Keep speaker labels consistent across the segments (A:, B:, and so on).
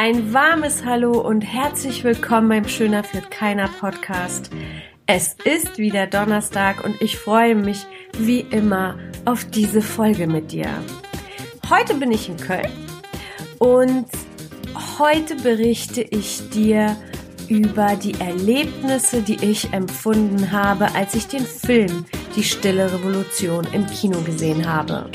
A: Ein warmes Hallo und herzlich willkommen beim Schöner führt keiner Podcast. Es ist wieder Donnerstag und ich freue mich wie immer auf diese Folge mit dir. Heute bin ich in Köln und heute berichte ich dir über die Erlebnisse, die ich empfunden habe, als ich den Film Die Stille Revolution im Kino gesehen habe.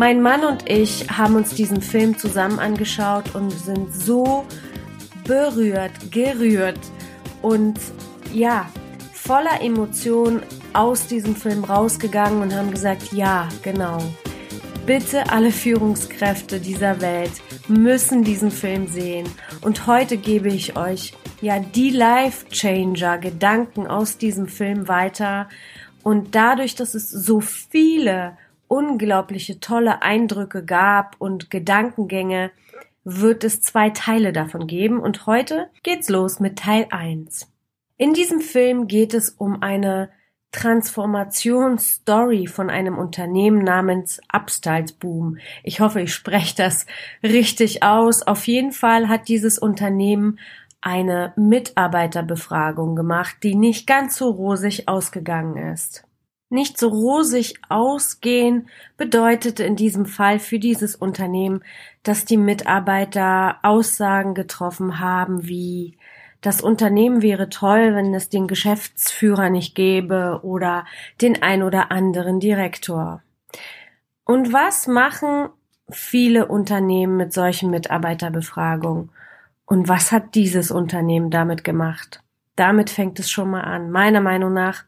A: Mein Mann und ich haben uns diesen Film zusammen angeschaut und sind so berührt, gerührt und ja, voller Emotion aus diesem Film rausgegangen und haben gesagt, ja, genau. Bitte alle Führungskräfte dieser Welt müssen diesen Film sehen. Und heute gebe ich euch ja die Life Changer Gedanken aus diesem Film weiter. Und dadurch, dass es so viele unglaubliche tolle Eindrücke gab und Gedankengänge, wird es zwei Teile davon geben und heute geht's los mit Teil 1. In diesem Film geht es um eine Transformationsstory von einem Unternehmen namens Upstyles Boom. Ich hoffe, ich spreche das richtig aus. Auf jeden Fall hat dieses Unternehmen eine Mitarbeiterbefragung gemacht, die nicht ganz so rosig ausgegangen ist. Nicht so rosig ausgehen bedeutete in diesem Fall für dieses Unternehmen, dass die Mitarbeiter Aussagen getroffen haben wie das Unternehmen wäre toll, wenn es den Geschäftsführer nicht gäbe oder den ein oder anderen Direktor. Und was machen viele Unternehmen mit solchen Mitarbeiterbefragungen? Und was hat dieses Unternehmen damit gemacht? Damit fängt es schon mal an. Meiner Meinung nach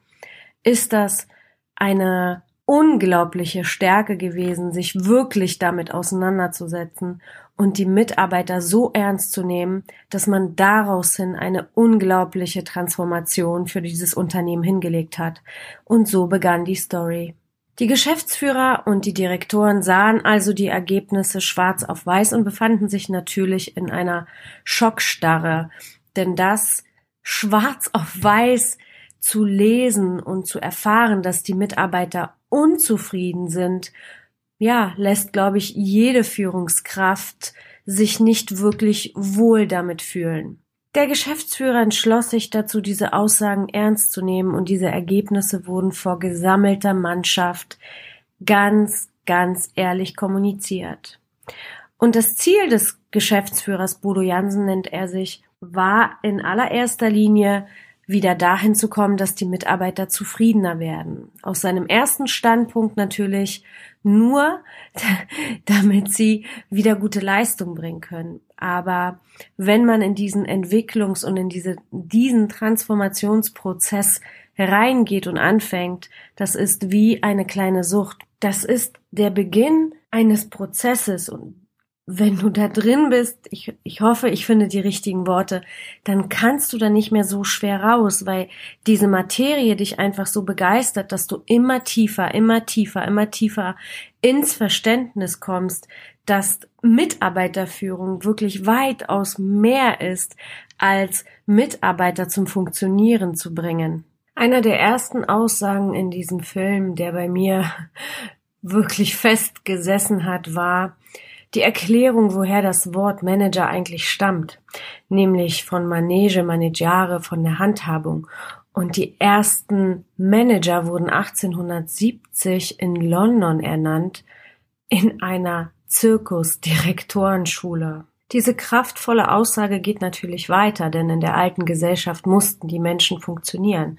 A: ist das eine unglaubliche Stärke gewesen, sich wirklich damit auseinanderzusetzen und die Mitarbeiter so ernst zu nehmen, dass man daraus hin eine unglaubliche Transformation für dieses Unternehmen hingelegt hat. Und so begann die Story. Die Geschäftsführer und die Direktoren sahen also die Ergebnisse schwarz auf weiß und befanden sich natürlich in einer Schockstarre, denn das schwarz auf weiß zu lesen und zu erfahren, dass die Mitarbeiter unzufrieden sind, ja, lässt, glaube ich, jede Führungskraft sich nicht wirklich wohl damit fühlen. Der Geschäftsführer entschloss sich dazu, diese Aussagen ernst zu nehmen und diese Ergebnisse wurden vor gesammelter Mannschaft ganz, ganz ehrlich kommuniziert. Und das Ziel des Geschäftsführers Bodo Jansen nennt er sich, war in allererster Linie wieder dahin zu kommen, dass die Mitarbeiter zufriedener werden. Aus seinem ersten Standpunkt natürlich nur, damit sie wieder gute Leistung bringen können. Aber wenn man in diesen Entwicklungs- und in diese, diesen Transformationsprozess reingeht und anfängt, das ist wie eine kleine Sucht. Das ist der Beginn eines Prozesses und wenn du da drin bist, ich, ich hoffe, ich finde die richtigen Worte, dann kannst du da nicht mehr so schwer raus, weil diese Materie dich einfach so begeistert, dass du immer tiefer, immer tiefer, immer tiefer ins Verständnis kommst, dass Mitarbeiterführung wirklich weitaus mehr ist, als Mitarbeiter zum Funktionieren zu bringen. Einer der ersten Aussagen in diesem Film, der bei mir wirklich fest gesessen hat, war, die Erklärung, woher das Wort Manager eigentlich stammt, nämlich von Manege, Manegare, von der Handhabung. Und die ersten Manager wurden 1870 in London ernannt, in einer Zirkusdirektorenschule. Diese kraftvolle Aussage geht natürlich weiter, denn in der alten Gesellschaft mussten die Menschen funktionieren.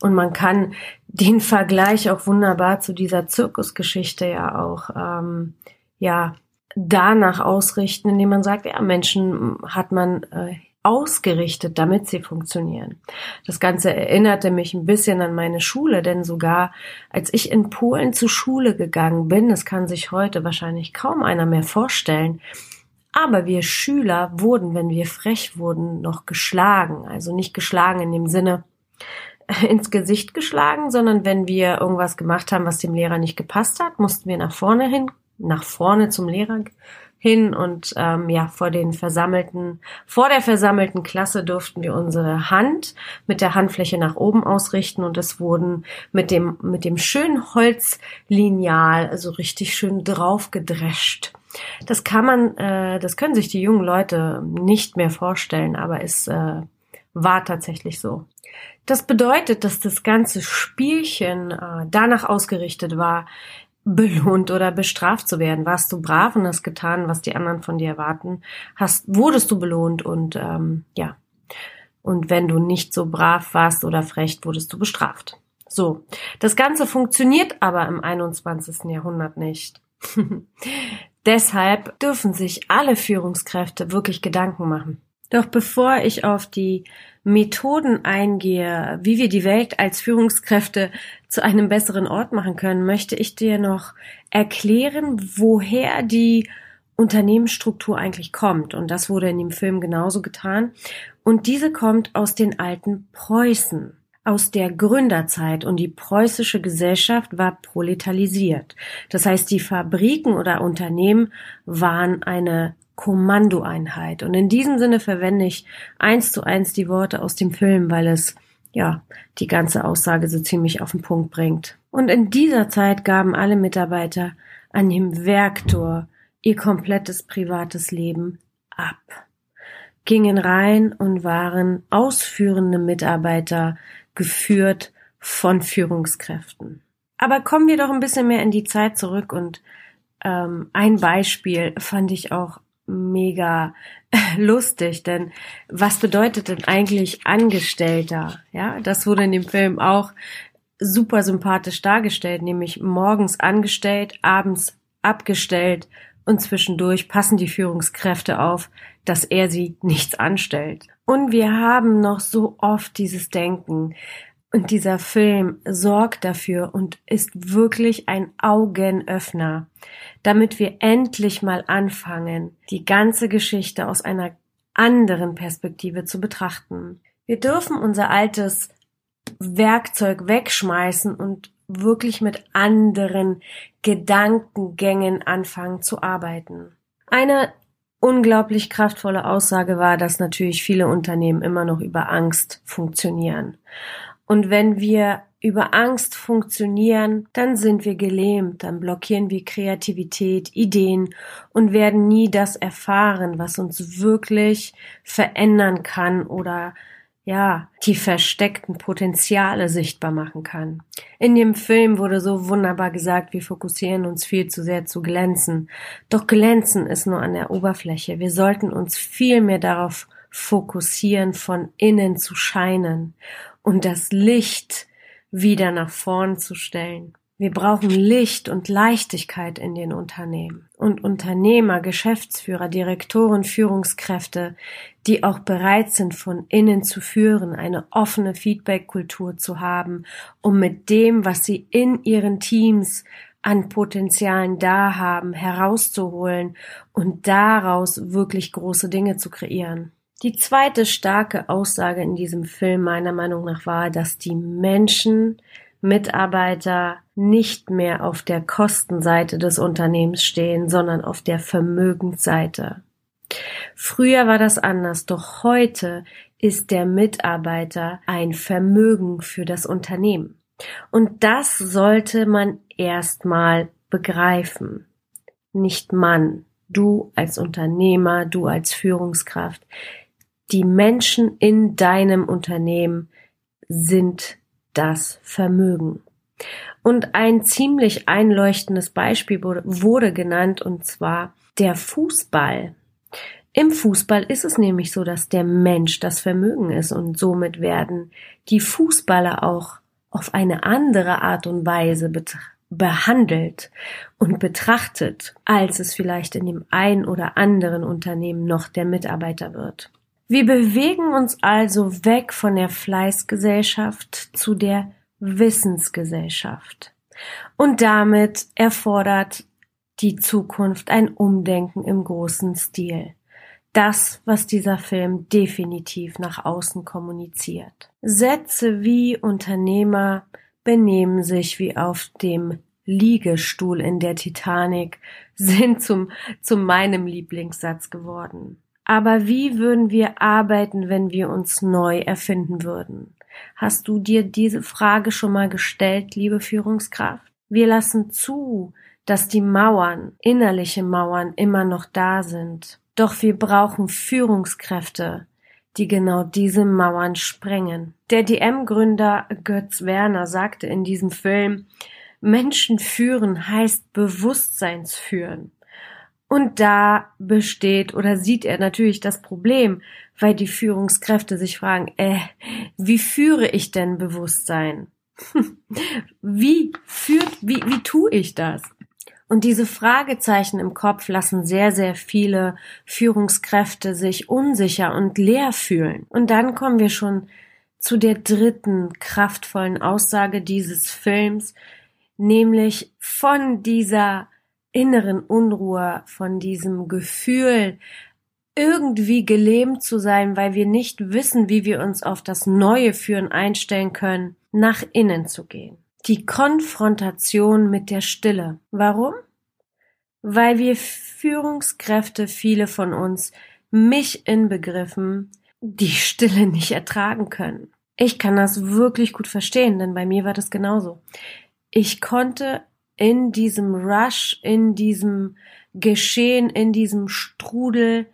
A: Und man kann den Vergleich auch wunderbar zu dieser Zirkusgeschichte ja auch ähm, ja danach ausrichten, indem man sagt, ja, Menschen hat man äh, ausgerichtet, damit sie funktionieren. Das Ganze erinnerte mich ein bisschen an meine Schule, denn sogar als ich in Polen zur Schule gegangen bin, das kann sich heute wahrscheinlich kaum einer mehr vorstellen, aber wir Schüler wurden, wenn wir frech wurden, noch geschlagen. Also nicht geschlagen in dem Sinne ins Gesicht geschlagen, sondern wenn wir irgendwas gemacht haben, was dem Lehrer nicht gepasst hat, mussten wir nach vorne hin nach vorne zum Lehrer hin und ähm, ja vor den versammelten vor der versammelten Klasse durften wir unsere Hand mit der Handfläche nach oben ausrichten und es wurden mit dem mit dem schönen Holzlineal also richtig schön drauf gedrescht Das kann man, äh, das können sich die jungen Leute nicht mehr vorstellen, aber es äh, war tatsächlich so. Das bedeutet, dass das ganze Spielchen äh, danach ausgerichtet war, belohnt oder bestraft zu werden. Warst du brav und hast getan, was die anderen von dir erwarten, hast, wurdest du belohnt und ähm, ja. Und wenn du nicht so brav warst oder frech, wurdest du bestraft. So, das Ganze funktioniert aber im 21. Jahrhundert nicht. Deshalb dürfen sich alle Führungskräfte wirklich Gedanken machen. Doch bevor ich auf die Methoden eingehe, wie wir die Welt als Führungskräfte zu einem besseren Ort machen können, möchte ich dir noch erklären, woher die Unternehmensstruktur eigentlich kommt. Und das wurde in dem Film genauso getan. Und diese kommt aus den alten Preußen aus der Gründerzeit und die preußische Gesellschaft war proletarisiert. Das heißt, die Fabriken oder Unternehmen waren eine Kommandoeinheit. Und in diesem Sinne verwende ich eins zu eins die Worte aus dem Film, weil es ja die ganze Aussage so ziemlich auf den Punkt bringt. Und in dieser Zeit gaben alle Mitarbeiter an dem Werktor ihr komplettes privates Leben ab, gingen rein und waren ausführende Mitarbeiter geführt von Führungskräften. Aber kommen wir doch ein bisschen mehr in die Zeit zurück und ähm, ein Beispiel fand ich auch mega lustig, denn was bedeutet denn eigentlich Angestellter? Ja, das wurde in dem Film auch super sympathisch dargestellt, nämlich morgens angestellt, abends abgestellt und zwischendurch passen die Führungskräfte auf, dass er sie nichts anstellt. Und wir haben noch so oft dieses Denken. Und dieser Film sorgt dafür und ist wirklich ein Augenöffner, damit wir endlich mal anfangen, die ganze Geschichte aus einer anderen Perspektive zu betrachten. Wir dürfen unser altes Werkzeug wegschmeißen und wirklich mit anderen Gedankengängen anfangen zu arbeiten. Eine unglaublich kraftvolle Aussage war, dass natürlich viele Unternehmen immer noch über Angst funktionieren. Und wenn wir über Angst funktionieren, dann sind wir gelähmt, dann blockieren wir Kreativität, Ideen und werden nie das erfahren, was uns wirklich verändern kann oder ja, die versteckten Potenziale sichtbar machen kann. In dem Film wurde so wunderbar gesagt, wir fokussieren uns viel zu sehr zu glänzen. Doch glänzen ist nur an der Oberfläche. Wir sollten uns viel mehr darauf fokussieren, von innen zu scheinen und das Licht wieder nach vorn zu stellen. Wir brauchen Licht und Leichtigkeit in den Unternehmen. Und Unternehmer, Geschäftsführer, Direktoren, Führungskräfte, die auch bereit sind, von innen zu führen, eine offene Feedback-Kultur zu haben, um mit dem, was sie in ihren Teams an Potenzialen da haben, herauszuholen und daraus wirklich große Dinge zu kreieren. Die zweite starke Aussage in diesem Film meiner Meinung nach war, dass die Menschen Mitarbeiter nicht mehr auf der Kostenseite des Unternehmens stehen, sondern auf der Vermögensseite. Früher war das anders, doch heute ist der Mitarbeiter ein Vermögen für das Unternehmen. Und das sollte man erstmal begreifen. Nicht man, du als Unternehmer, du als Führungskraft. Die Menschen in deinem Unternehmen sind das Vermögen. Und ein ziemlich einleuchtendes Beispiel wurde, wurde genannt, und zwar der Fußball. Im Fußball ist es nämlich so, dass der Mensch das Vermögen ist und somit werden die Fußballer auch auf eine andere Art und Weise behandelt und betrachtet, als es vielleicht in dem ein oder anderen Unternehmen noch der Mitarbeiter wird. Wir bewegen uns also weg von der Fleißgesellschaft zu der Wissensgesellschaft. Und damit erfordert die Zukunft ein Umdenken im großen Stil. Das, was dieser Film definitiv nach außen kommuniziert. Sätze wie Unternehmer benehmen sich wie auf dem Liegestuhl in der Titanic sind zum, zu meinem Lieblingssatz geworden. Aber wie würden wir arbeiten, wenn wir uns neu erfinden würden? Hast du dir diese Frage schon mal gestellt, liebe Führungskraft? Wir lassen zu, dass die Mauern, innerliche Mauern immer noch da sind. Doch wir brauchen Führungskräfte, die genau diese Mauern sprengen. Der DM-Gründer Götz Werner sagte in diesem Film, Menschen führen heißt Bewusstseinsführen. Und da besteht oder sieht er natürlich das Problem, weil die Führungskräfte sich fragen, äh, wie führe ich denn Bewusstsein? wie führt, wie, wie tue ich das? Und diese Fragezeichen im Kopf lassen sehr, sehr viele Führungskräfte sich unsicher und leer fühlen. Und dann kommen wir schon zu der dritten kraftvollen Aussage dieses Films, nämlich von dieser inneren Unruhe, von diesem Gefühl, irgendwie gelähmt zu sein, weil wir nicht wissen, wie wir uns auf das neue Führen einstellen können, nach innen zu gehen. Die Konfrontation mit der Stille. Warum? Weil wir Führungskräfte, viele von uns, mich inbegriffen, die Stille nicht ertragen können. Ich kann das wirklich gut verstehen, denn bei mir war das genauso. Ich konnte in diesem Rush, in diesem Geschehen, in diesem Strudel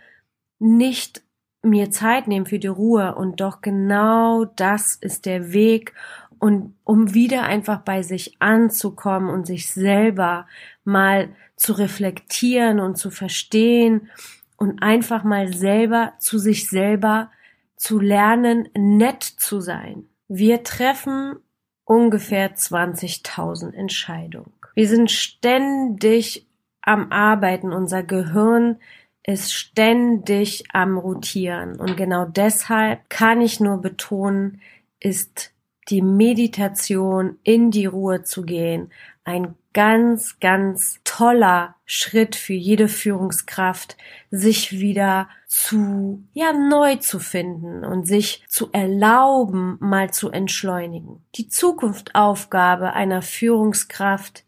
A: nicht mir Zeit nehmen für die Ruhe und doch genau das ist der Weg und um wieder einfach bei sich anzukommen und sich selber mal zu reflektieren und zu verstehen und einfach mal selber zu sich selber zu lernen, nett zu sein. Wir treffen ungefähr 20.000 Entscheidungen. Wir sind ständig am Arbeiten. Unser Gehirn ist ständig am Rotieren. Und genau deshalb kann ich nur betonen, ist die Meditation in die Ruhe zu gehen ein ganz, ganz toller Schritt für jede Führungskraft, sich wieder zu, ja, neu zu finden und sich zu erlauben, mal zu entschleunigen. Die Zukunftsaufgabe einer Führungskraft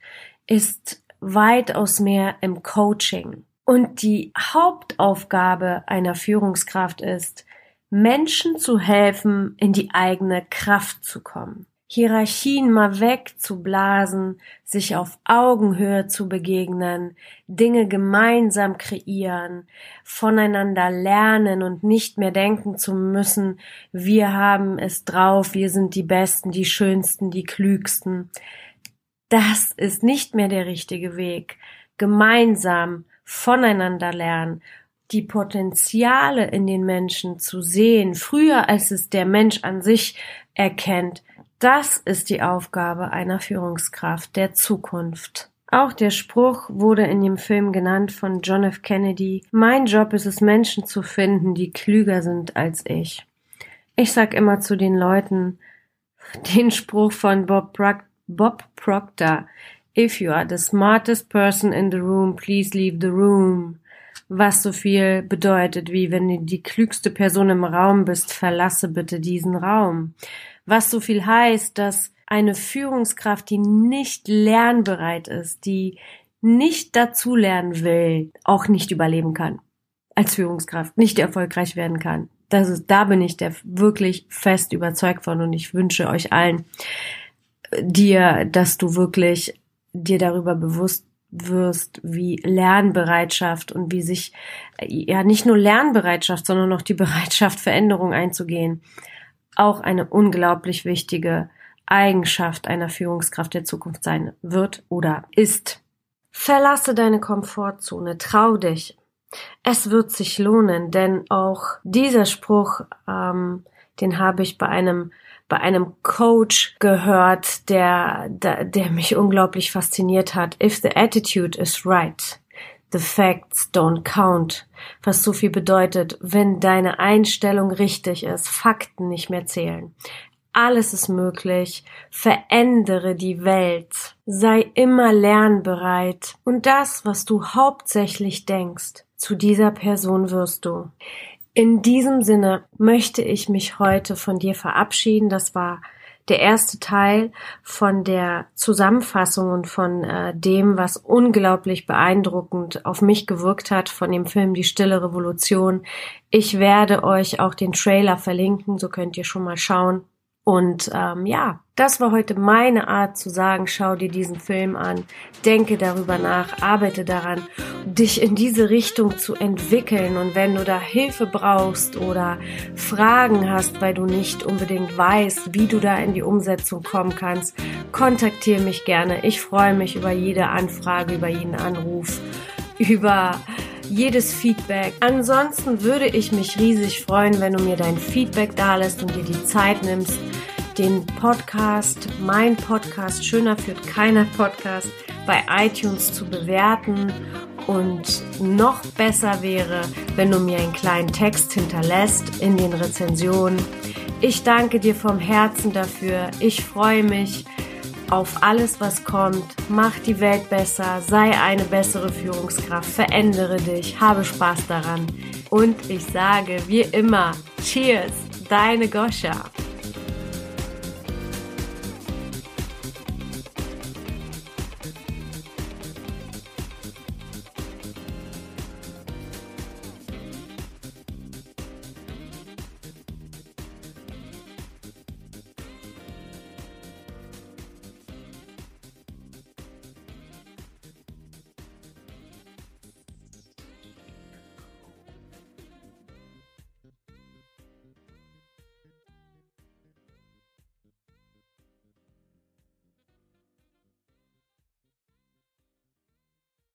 A: ist weitaus mehr im Coaching. Und die Hauptaufgabe einer Führungskraft ist, Menschen zu helfen, in die eigene Kraft zu kommen. Hierarchien mal wegzublasen, sich auf Augenhöhe zu begegnen, Dinge gemeinsam kreieren, voneinander lernen und nicht mehr denken zu müssen, wir haben es drauf, wir sind die Besten, die Schönsten, die Klügsten. Das ist nicht mehr der richtige Weg. Gemeinsam voneinander lernen, die Potenziale in den Menschen zu sehen, früher als es der Mensch an sich erkennt, das ist die Aufgabe einer Führungskraft der Zukunft. Auch der Spruch wurde in dem Film genannt von John F. Kennedy. Mein Job ist es, Menschen zu finden, die klüger sind als ich. Ich sag immer zu den Leuten den Spruch von Bob, Pro Bob Proctor. If you are the smartest person in the room, please leave the room. Was so viel bedeutet wie, wenn du die klügste Person im Raum bist, verlasse bitte diesen Raum was so viel heißt, dass eine Führungskraft, die nicht lernbereit ist, die nicht dazulernen will, auch nicht überleben kann. Als Führungskraft nicht erfolgreich werden kann. Das ist, da bin ich der wirklich fest überzeugt von und ich wünsche euch allen dir, dass du wirklich dir darüber bewusst wirst, wie Lernbereitschaft und wie sich ja nicht nur Lernbereitschaft, sondern auch die Bereitschaft, Veränderung einzugehen, auch eine unglaublich wichtige Eigenschaft einer Führungskraft der Zukunft sein wird oder ist. Verlasse deine Komfortzone, trau dich. Es wird sich lohnen, denn auch dieser Spruch, ähm, den habe ich bei einem bei einem Coach gehört, der, der, der mich unglaublich fasziniert hat. If the attitude is right, The facts don't count, was so viel bedeutet, wenn deine Einstellung richtig ist, Fakten nicht mehr zählen. Alles ist möglich, verändere die Welt, sei immer lernbereit und das, was du hauptsächlich denkst, zu dieser Person wirst du. In diesem Sinne möchte ich mich heute von dir verabschieden. Das war der erste Teil von der Zusammenfassung und von äh, dem, was unglaublich beeindruckend auf mich gewirkt hat von dem Film Die Stille Revolution. Ich werde euch auch den Trailer verlinken, so könnt ihr schon mal schauen. Und ähm, ja, das war heute meine Art zu sagen, schau dir diesen Film an, denke darüber nach, arbeite daran, dich in diese Richtung zu entwickeln. Und wenn du da Hilfe brauchst oder Fragen hast, weil du nicht unbedingt weißt, wie du da in die Umsetzung kommen kannst, kontaktiere mich gerne. Ich freue mich über jede Anfrage, über jeden Anruf, über jedes Feedback. Ansonsten würde ich mich riesig freuen, wenn du mir dein Feedback da lässt und dir die Zeit nimmst, den Podcast, mein Podcast, schöner führt keiner Podcast, bei iTunes zu bewerten. Und noch besser wäre, wenn du mir einen kleinen Text hinterlässt in den Rezensionen. Ich danke dir vom Herzen dafür. Ich freue mich auf alles, was kommt. Mach die Welt besser, sei eine bessere Führungskraft, verändere dich, habe Spaß daran. Und ich sage wie immer, Cheers, deine Goscha.